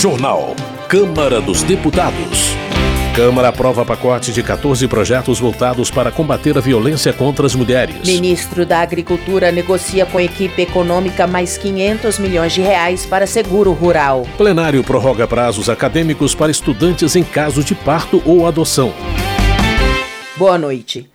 Jornal. Câmara dos Deputados. Câmara aprova pacote de 14 projetos voltados para combater a violência contra as mulheres. Ministro da Agricultura negocia com a equipe econômica mais 500 milhões de reais para seguro rural. Plenário prorroga prazos acadêmicos para estudantes em caso de parto ou adoção. Boa noite.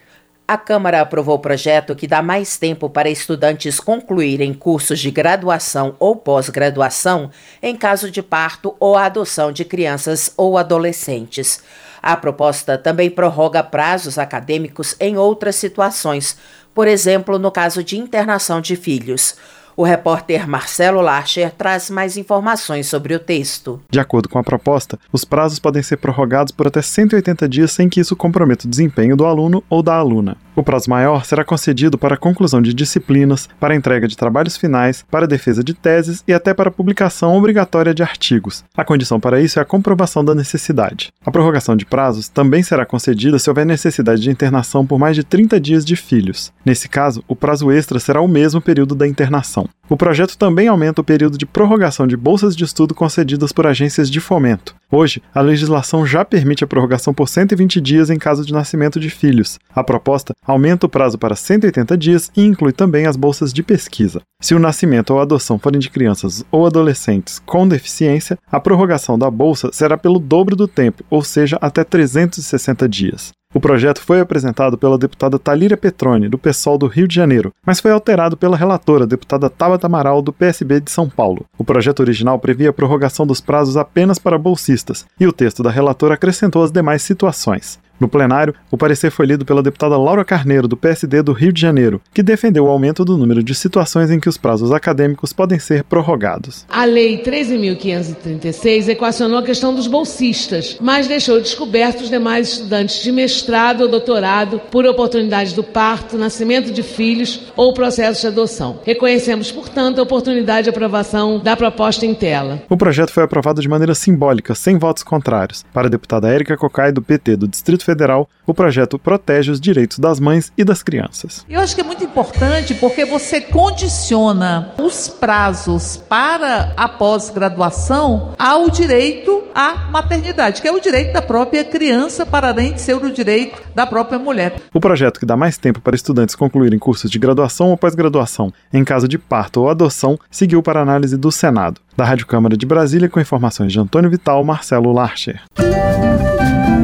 A Câmara aprovou o projeto que dá mais tempo para estudantes concluírem cursos de graduação ou pós-graduação em caso de parto ou adoção de crianças ou adolescentes. A proposta também prorroga prazos acadêmicos em outras situações, por exemplo, no caso de internação de filhos. O repórter Marcelo Larcher traz mais informações sobre o texto. De acordo com a proposta, os prazos podem ser prorrogados por até 180 dias sem que isso comprometa o desempenho do aluno ou da aluna. O prazo maior será concedido para a conclusão de disciplinas, para a entrega de trabalhos finais, para a defesa de teses e até para a publicação obrigatória de artigos. A condição para isso é a comprovação da necessidade. A prorrogação de prazos também será concedida se houver necessidade de internação por mais de 30 dias de filhos. Nesse caso, o prazo extra será o mesmo período da internação. O projeto também aumenta o período de prorrogação de bolsas de estudo concedidas por agências de fomento. Hoje, a legislação já permite a prorrogação por 120 dias em caso de nascimento de filhos. A proposta aumenta o prazo para 180 dias e inclui também as bolsas de pesquisa. Se o nascimento ou adoção forem de crianças ou adolescentes com deficiência, a prorrogação da bolsa será pelo dobro do tempo, ou seja, até 360 dias. O projeto foi apresentado pela deputada Talíria Petroni, do PSOL do Rio de Janeiro, mas foi alterado pela relatora, deputada Tabata Amaral, do PSB de São Paulo. O projeto original previa a prorrogação dos prazos apenas para bolsistas, e o texto da relatora acrescentou as demais situações. No plenário, o parecer foi lido pela deputada Laura Carneiro, do PSD do Rio de Janeiro, que defendeu o aumento do número de situações em que os prazos acadêmicos podem ser prorrogados. A Lei 13.536 equacionou a questão dos bolsistas, mas deixou descobertos os demais estudantes de mestrado ou doutorado por oportunidade do parto, nascimento de filhos ou processo de adoção. Reconhecemos, portanto, a oportunidade de aprovação da proposta em tela. O projeto foi aprovado de maneira simbólica, sem votos contrários. Para a deputada Érica Cocai, do PT do Distrito Federal, o projeto protege os direitos das mães e das crianças. Eu acho que é muito importante porque você condiciona os prazos para a pós-graduação ao direito à maternidade, que é o direito da própria criança, para além de ser o direito da própria mulher. O projeto que dá mais tempo para estudantes concluírem cursos de graduação ou pós-graduação em caso de parto ou adoção seguiu para análise do Senado. Da Rádio Câmara de Brasília, com informações de Antônio Vital, Marcelo Larcher.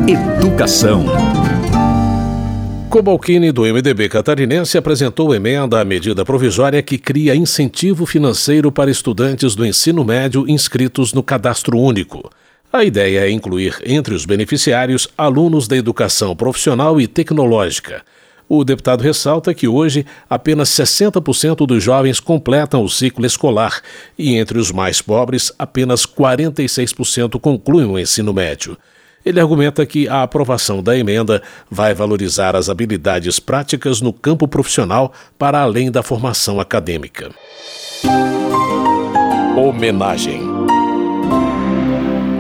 Educação. Cobalcini, do MDB catarinense, apresentou emenda à medida provisória que cria incentivo financeiro para estudantes do ensino médio inscritos no Cadastro Único. A ideia é incluir entre os beneficiários alunos da educação profissional e tecnológica. O deputado ressalta que hoje apenas 60% dos jovens completam o ciclo escolar e entre os mais pobres, apenas 46% concluem o ensino médio. Ele argumenta que a aprovação da emenda vai valorizar as habilidades práticas no campo profissional para além da formação acadêmica. Homenagem.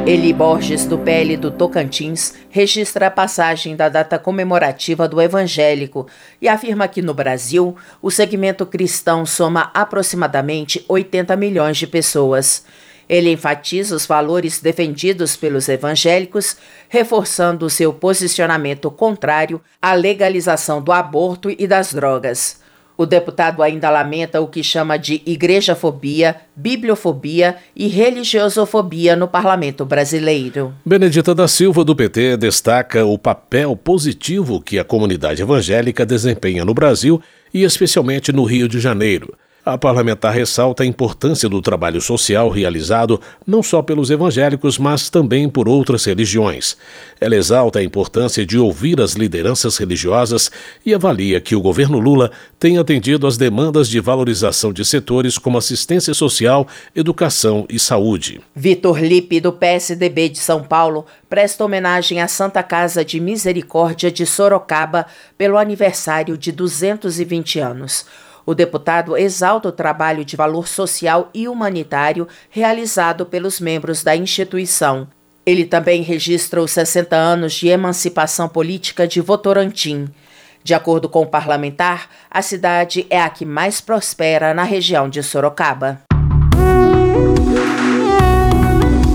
Eli Borges, do PL do Tocantins, registra a passagem da data comemorativa do evangélico e afirma que no Brasil o segmento cristão soma aproximadamente 80 milhões de pessoas. Ele enfatiza os valores defendidos pelos evangélicos, reforçando seu posicionamento contrário à legalização do aborto e das drogas. O deputado ainda lamenta o que chama de igrejafobia, bibliofobia e religiosofobia no parlamento brasileiro. Benedita da Silva, do PT, destaca o papel positivo que a comunidade evangélica desempenha no Brasil e especialmente no Rio de Janeiro. A parlamentar ressalta a importância do trabalho social realizado não só pelos evangélicos, mas também por outras religiões. Ela exalta a importância de ouvir as lideranças religiosas e avalia que o governo Lula tem atendido às demandas de valorização de setores como assistência social, educação e saúde. Vitor Lipe, do PSDB de São Paulo, presta homenagem à Santa Casa de Misericórdia de Sorocaba pelo aniversário de 220 anos. O deputado exalta o trabalho de valor social e humanitário realizado pelos membros da instituição. Ele também registra os 60 anos de emancipação política de Votorantim. De acordo com o parlamentar, a cidade é a que mais prospera na região de Sorocaba.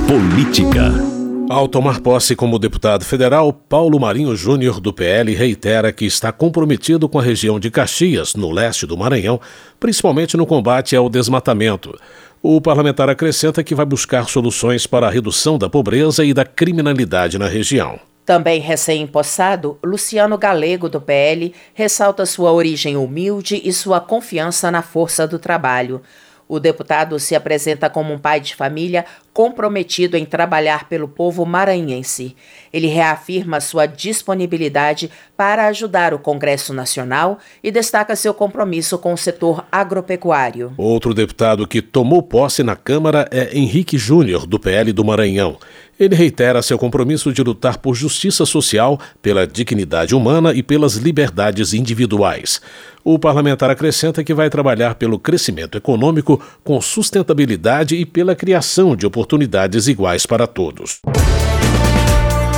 Política. Ao tomar posse como deputado federal, Paulo Marinho Júnior, do PL, reitera que está comprometido com a região de Caxias, no leste do Maranhão, principalmente no combate ao desmatamento. O parlamentar acrescenta que vai buscar soluções para a redução da pobreza e da criminalidade na região. Também recém-impossado, Luciano Galego, do PL, ressalta sua origem humilde e sua confiança na força do trabalho. O deputado se apresenta como um pai de família comprometido em trabalhar pelo povo maranhense. Ele reafirma sua disponibilidade para ajudar o Congresso Nacional e destaca seu compromisso com o setor agropecuário. Outro deputado que tomou posse na Câmara é Henrique Júnior, do PL do Maranhão. Ele reitera seu compromisso de lutar por justiça social, pela dignidade humana e pelas liberdades individuais. O parlamentar acrescenta que vai trabalhar pelo crescimento econômico com sustentabilidade e pela criação de oportunidades iguais para todos.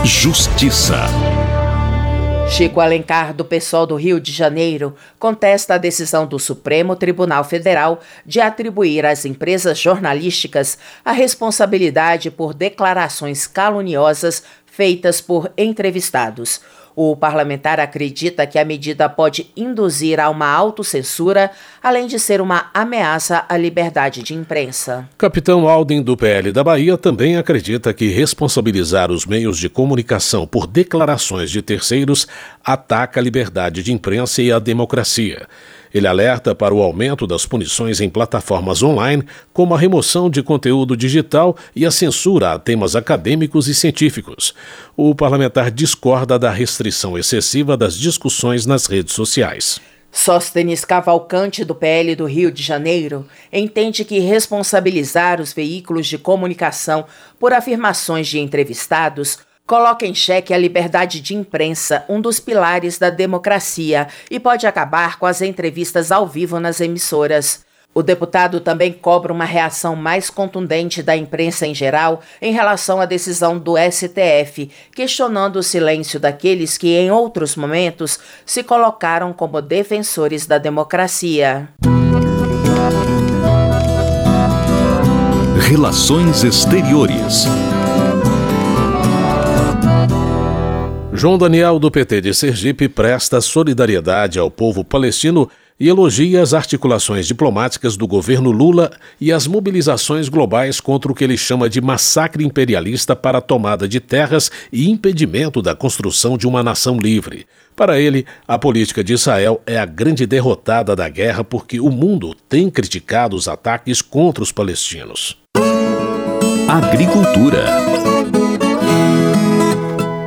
Justiça. Chico Alencar, do PSOL do Rio de Janeiro, contesta a decisão do Supremo Tribunal Federal de atribuir às empresas jornalísticas a responsabilidade por declarações caluniosas feitas por entrevistados. O parlamentar acredita que a medida pode induzir a uma autocensura, além de ser uma ameaça à liberdade de imprensa. Capitão Alden, do PL da Bahia, também acredita que responsabilizar os meios de comunicação por declarações de terceiros ataca a liberdade de imprensa e a democracia. Ele alerta para o aumento das punições em plataformas online, como a remoção de conteúdo digital e a censura a temas acadêmicos e científicos. O parlamentar discorda da restrição excessiva das discussões nas redes sociais. Sóstenes Cavalcante, do PL do Rio de Janeiro, entende que responsabilizar os veículos de comunicação por afirmações de entrevistados coloca em xeque a liberdade de imprensa, um dos pilares da democracia, e pode acabar com as entrevistas ao vivo nas emissoras. O deputado também cobra uma reação mais contundente da imprensa em geral em relação à decisão do STF, questionando o silêncio daqueles que, em outros momentos, se colocaram como defensores da democracia. Relações Exteriores João Daniel, do PT de Sergipe, presta solidariedade ao povo palestino e elogia as articulações diplomáticas do governo Lula e as mobilizações globais contra o que ele chama de massacre imperialista para a tomada de terras e impedimento da construção de uma nação livre. Para ele, a política de Israel é a grande derrotada da guerra porque o mundo tem criticado os ataques contra os palestinos. Agricultura.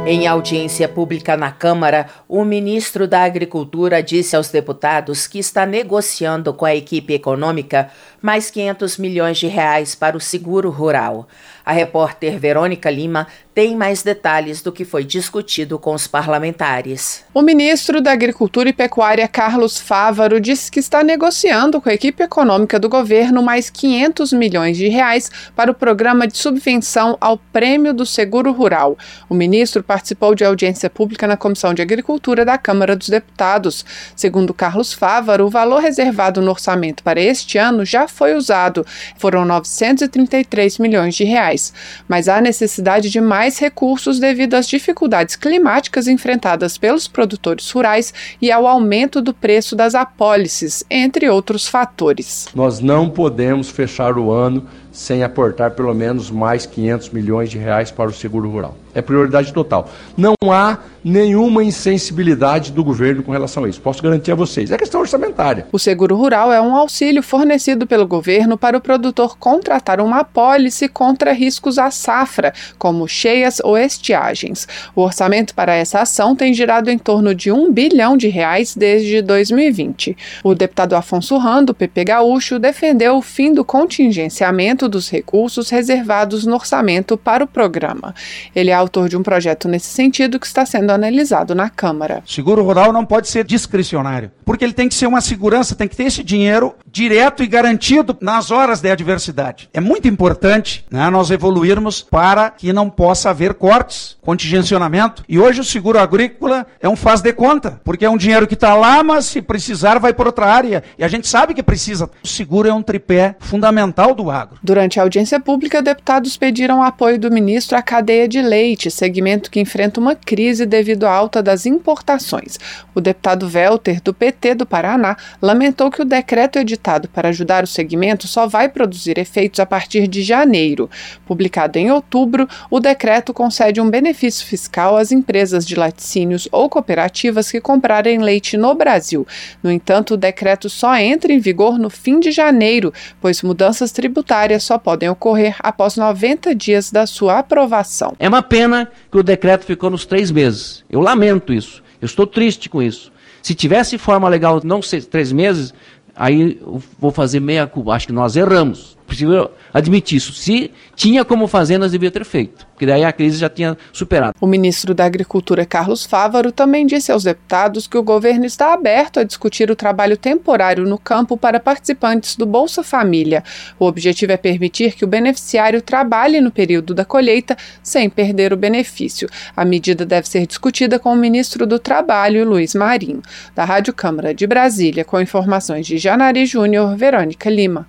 Em audiência pública na Câmara, o ministro da Agricultura disse aos deputados que está negociando com a equipe econômica mais 500 milhões de reais para o seguro rural. A repórter Verônica Lima tem mais detalhes do que foi discutido com os parlamentares. O ministro da Agricultura e Pecuária, Carlos Fávaro, disse que está negociando com a equipe econômica do governo mais 500 milhões de reais para o programa de subvenção ao Prêmio do Seguro Rural. O ministro participou de audiência pública na Comissão de Agricultura da Câmara dos Deputados. Segundo Carlos Fávaro, o valor reservado no orçamento para este ano já foi usado. Foram 933 milhões de reais. Mas há necessidade de mais recursos devido às dificuldades climáticas enfrentadas pelos produtores rurais e ao aumento do preço das apólices, entre outros fatores. Nós não podemos fechar o ano sem aportar pelo menos mais 500 milhões de reais para o seguro rural. É prioridade total. Não há nenhuma insensibilidade do governo com relação a isso. Posso garantir a vocês. É questão orçamentária. O seguro rural é um auxílio fornecido pelo governo para o produtor contratar uma apólice contra riscos à safra, como cheias ou estiagens. O orçamento para essa ação tem girado em torno de um bilhão de reais desde 2020. O deputado Afonso Rando, PP Gaúcho, defendeu o fim do contingenciamento dos recursos reservados no orçamento para o programa. Ele autor de um projeto nesse sentido que está sendo analisado na Câmara. Seguro rural não pode ser discricionário, porque ele tem que ser uma segurança, tem que ter esse dinheiro direto e garantido nas horas de adversidade. É muito importante né, nós evoluirmos para que não possa haver cortes, contingenciamento. E hoje o seguro agrícola é um faz de conta, porque é um dinheiro que está lá, mas se precisar vai por outra área. E a gente sabe que precisa. O seguro é um tripé fundamental do agro. Durante a audiência pública, deputados pediram apoio do ministro à cadeia de leite, segmento que enfrenta uma crise devido à alta das importações. O deputado Welter, do PT do Paraná, lamentou que o decreto editado para ajudar o segmento só vai produzir efeitos a partir de janeiro. Publicado em outubro, o decreto concede um benefício fiscal às empresas de laticínios ou cooperativas que comprarem leite no Brasil. No entanto, o decreto só entra em vigor no fim de janeiro, pois mudanças tributárias só podem ocorrer após 90 dias da sua aprovação. É uma pena que o decreto ficou nos três meses. Eu lamento isso. Eu estou triste com isso. Se tivesse forma legal não ser três meses, aí eu vou fazer meia culpa. Acho que nós erramos. Preciso admitir isso. Se tinha como fazer, nós devíamos ter feito porque daí a crise já tinha superado. O ministro da Agricultura, Carlos Fávaro, também disse aos deputados que o governo está aberto a discutir o trabalho temporário no campo para participantes do Bolsa Família. O objetivo é permitir que o beneficiário trabalhe no período da colheita sem perder o benefício. A medida deve ser discutida com o ministro do Trabalho, Luiz Marinho. Da Rádio Câmara de Brasília, com informações de Janari Júnior, Verônica Lima.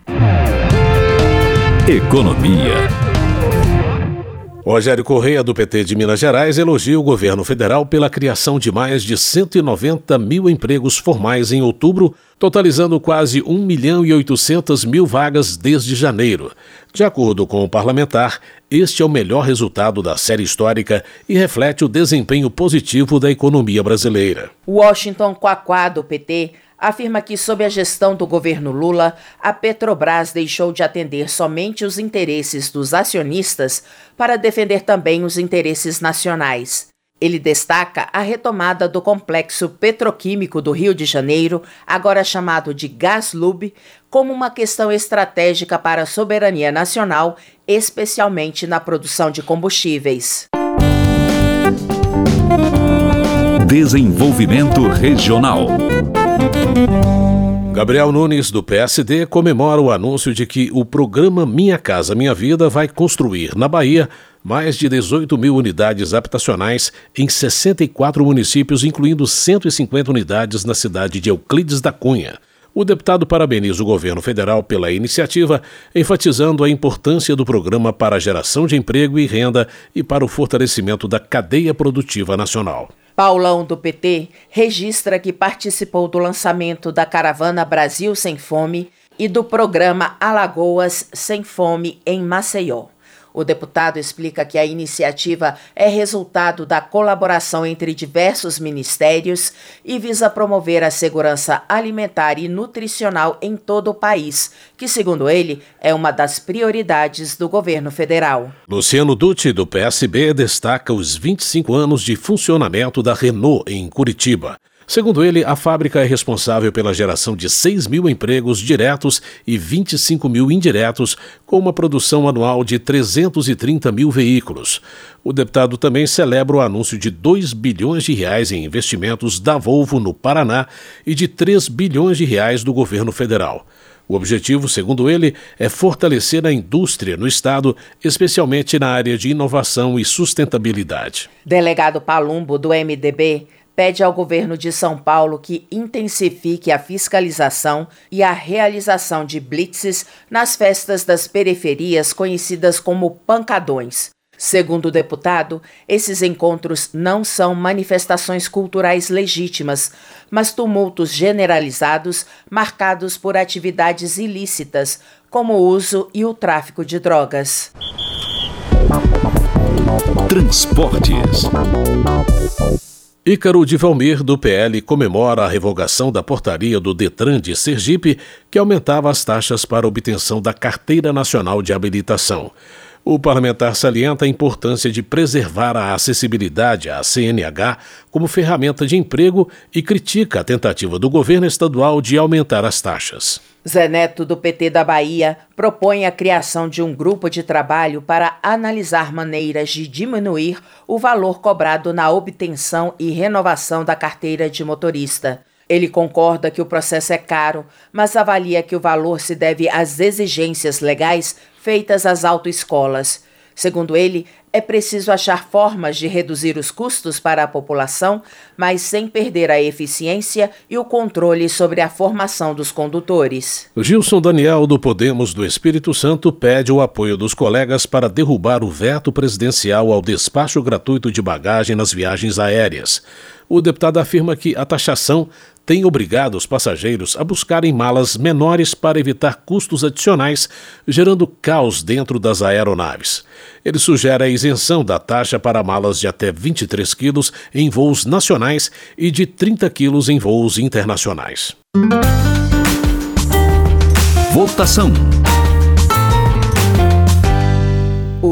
Economia. Rogério Correia, do PT de Minas Gerais, elogia o governo federal pela criação de mais de 190 mil empregos formais em outubro, totalizando quase 1 milhão e 800 mil vagas desde janeiro. De acordo com o parlamentar, este é o melhor resultado da série histórica e reflete o desempenho positivo da economia brasileira. Washington Quaquá, do PT, afirma que, sob a gestão do governo Lula, a Petrobras deixou de atender somente os interesses dos acionistas para defender também os interesses nacionais. Ele destaca a retomada do complexo petroquímico do Rio de Janeiro, agora chamado de Gaslub, como uma questão estratégica para a soberania nacional, especialmente na produção de combustíveis. Desenvolvimento Regional. Gabriel Nunes, do PSD, comemora o anúncio de que o programa Minha Casa Minha Vida vai construir, na Bahia, mais de 18 mil unidades habitacionais em 64 municípios, incluindo 150 unidades na cidade de Euclides da Cunha. O deputado parabeniza o governo federal pela iniciativa, enfatizando a importância do programa para a geração de emprego e renda e para o fortalecimento da cadeia produtiva nacional. Paulão do PT registra que participou do lançamento da caravana Brasil Sem Fome e do programa Alagoas Sem Fome em Maceió. O deputado explica que a iniciativa é resultado da colaboração entre diversos ministérios e visa promover a segurança alimentar e nutricional em todo o país, que, segundo ele, é uma das prioridades do governo federal. Luciano Dutti, do PSB, destaca os 25 anos de funcionamento da Renault em Curitiba. Segundo ele, a fábrica é responsável pela geração de 6 mil empregos diretos e 25 mil indiretos, com uma produção anual de 330 mil veículos. O deputado também celebra o anúncio de 2 bilhões de reais em investimentos da Volvo no Paraná e de 3 bilhões de reais do governo federal. O objetivo, segundo ele, é fortalecer a indústria no Estado, especialmente na área de inovação e sustentabilidade. Delegado Palumbo, do MDB, pede ao governo de São Paulo que intensifique a fiscalização e a realização de blitzes nas festas das periferias conhecidas como pancadões. Segundo o deputado, esses encontros não são manifestações culturais legítimas, mas tumultos generalizados marcados por atividades ilícitas, como o uso e o tráfico de drogas. Transportes. Ícaro de Valmir, do PL, comemora a revogação da portaria do Detran de Sergipe, que aumentava as taxas para obtenção da Carteira Nacional de Habilitação. O parlamentar salienta a importância de preservar a acessibilidade à CNH como ferramenta de emprego e critica a tentativa do governo estadual de aumentar as taxas. Zé Neto, do PT da Bahia, propõe a criação de um grupo de trabalho para analisar maneiras de diminuir o valor cobrado na obtenção e renovação da carteira de motorista. Ele concorda que o processo é caro, mas avalia que o valor se deve às exigências legais feitas às autoescolas. Segundo ele, é preciso achar formas de reduzir os custos para a população, mas sem perder a eficiência e o controle sobre a formação dos condutores. Gilson Daniel, do Podemos do Espírito Santo, pede o apoio dos colegas para derrubar o veto presidencial ao despacho gratuito de bagagem nas viagens aéreas. O deputado afirma que a taxação tem obrigado os passageiros a buscarem malas menores para evitar custos adicionais, gerando caos dentro das aeronaves. Ele sugere a isenção da taxa para malas de até 23 quilos em voos nacionais e de 30 quilos em voos internacionais. Votação.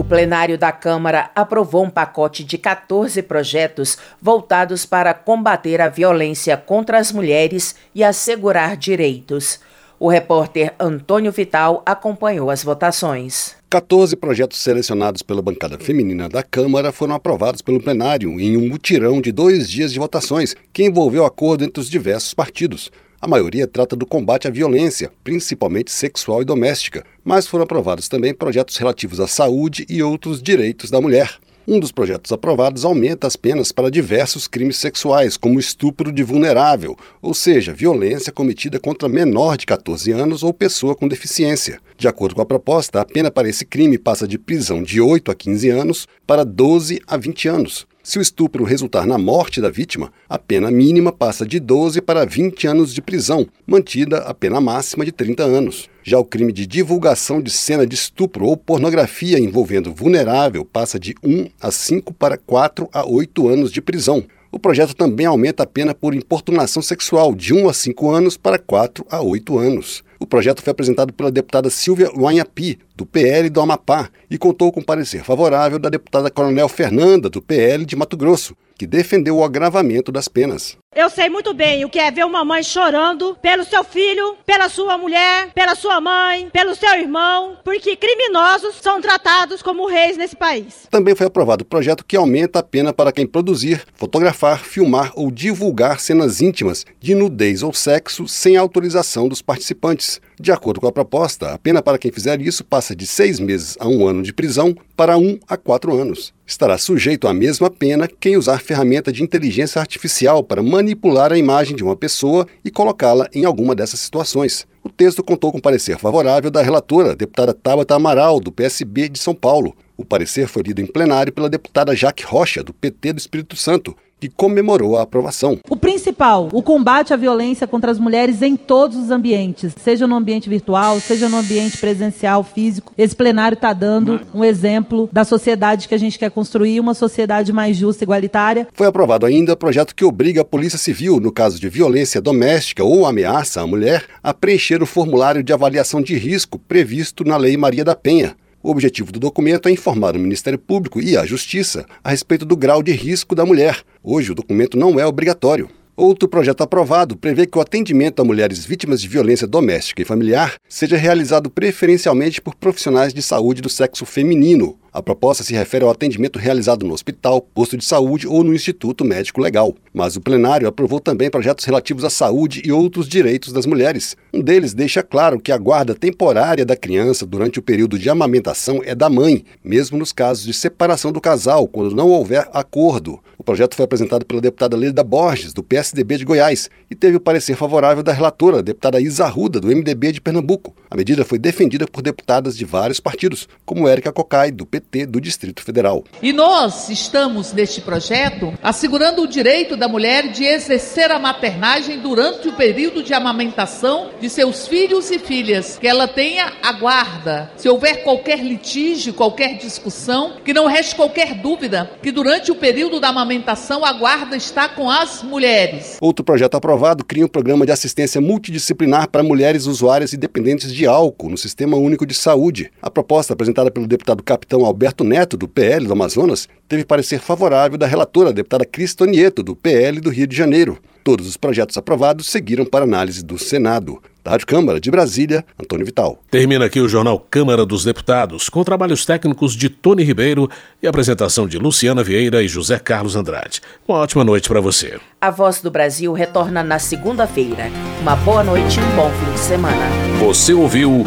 O plenário da Câmara aprovou um pacote de 14 projetos voltados para combater a violência contra as mulheres e assegurar direitos. O repórter Antônio Vital acompanhou as votações. 14 projetos selecionados pela bancada feminina da Câmara foram aprovados pelo plenário em um mutirão de dois dias de votações, que envolveu acordo entre os diversos partidos. A maioria trata do combate à violência, principalmente sexual e doméstica, mas foram aprovados também projetos relativos à saúde e outros direitos da mulher. Um dos projetos aprovados aumenta as penas para diversos crimes sexuais, como estupro de vulnerável, ou seja, violência cometida contra menor de 14 anos ou pessoa com deficiência. De acordo com a proposta, a pena para esse crime passa de prisão de 8 a 15 anos para 12 a 20 anos. Se o estupro resultar na morte da vítima, a pena mínima passa de 12 para 20 anos de prisão, mantida a pena máxima de 30 anos. Já o crime de divulgação de cena de estupro ou pornografia envolvendo vulnerável passa de 1 a 5 para 4 a 8 anos de prisão. O projeto também aumenta a pena por importunação sexual de 1 a 5 anos para 4 a 8 anos. O projeto foi apresentado pela deputada Silvia Luanhapi, do PL do Amapá, e contou com parecer favorável da deputada Coronel Fernanda, do PL de Mato Grosso, que defendeu o agravamento das penas. Eu sei muito bem o que é ver uma mãe chorando pelo seu filho, pela sua mulher, pela sua mãe, pelo seu irmão, porque criminosos são tratados como reis nesse país. Também foi aprovado o projeto que aumenta a pena para quem produzir, fotografar, filmar ou divulgar cenas íntimas de nudez ou sexo sem autorização dos participantes. De acordo com a proposta, a pena para quem fizer isso passa de seis meses a um ano de prisão para um a quatro anos. Estará sujeito à mesma pena quem usar ferramenta de inteligência artificial para manipular a imagem de uma pessoa e colocá-la em alguma dessas situações. O texto contou com parecer favorável da relatora, deputada Tabata Amaral, do PSB de São Paulo. O parecer foi lido em plenário pela deputada Jaque Rocha, do PT do Espírito Santo, que comemorou a aprovação. O principal, o combate à violência contra as mulheres em todos os ambientes, seja no ambiente virtual, seja no ambiente presencial, físico. Esse plenário está dando um exemplo da sociedade que a gente quer construir, uma sociedade mais justa e igualitária. Foi aprovado ainda o projeto que obriga a Polícia Civil, no caso de violência doméstica ou ameaça à mulher, a preencher o formulário de avaliação de risco previsto na Lei Maria da Penha. O objetivo do documento é informar o Ministério Público e a Justiça a respeito do grau de risco da mulher. Hoje, o documento não é obrigatório. Outro projeto aprovado prevê que o atendimento a mulheres vítimas de violência doméstica e familiar seja realizado preferencialmente por profissionais de saúde do sexo feminino, a proposta se refere ao atendimento realizado no hospital, posto de saúde ou no Instituto Médico Legal. Mas o plenário aprovou também projetos relativos à saúde e outros direitos das mulheres. Um deles deixa claro que a guarda temporária da criança durante o período de amamentação é da mãe, mesmo nos casos de separação do casal, quando não houver acordo. O projeto foi apresentado pela deputada Leda Borges, do PSDB de Goiás, e teve o parecer favorável da relatora, deputada Isa do MDB de Pernambuco. A medida foi defendida por deputadas de vários partidos, como Érica Cocai, do PT do Distrito Federal. E nós estamos, neste projeto, assegurando o direito da mulher de exercer a maternagem durante o período de amamentação de seus filhos e filhas, que ela tenha a guarda. Se houver qualquer litígio, qualquer discussão, que não reste qualquer dúvida que durante o período da amamentação a guarda está com as mulheres. Outro projeto aprovado cria um programa de assistência multidisciplinar para mulheres usuárias e dependentes de álcool no Sistema Único de Saúde. A proposta apresentada pelo deputado Capitão Alberto Neto, do PL do Amazonas, teve parecer favorável da relatora, a deputada Cristonieto, do PL do Rio de Janeiro. Todos os projetos aprovados seguiram para análise do Senado. Da Rádio Câmara de Brasília, Antônio Vital. Termina aqui o Jornal Câmara dos Deputados, com trabalhos técnicos de Tony Ribeiro e apresentação de Luciana Vieira e José Carlos Andrade. Uma ótima noite para você. A Voz do Brasil retorna na segunda-feira. Uma boa noite e um bom fim de semana. Você ouviu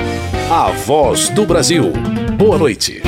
A Voz do Brasil. Boa noite.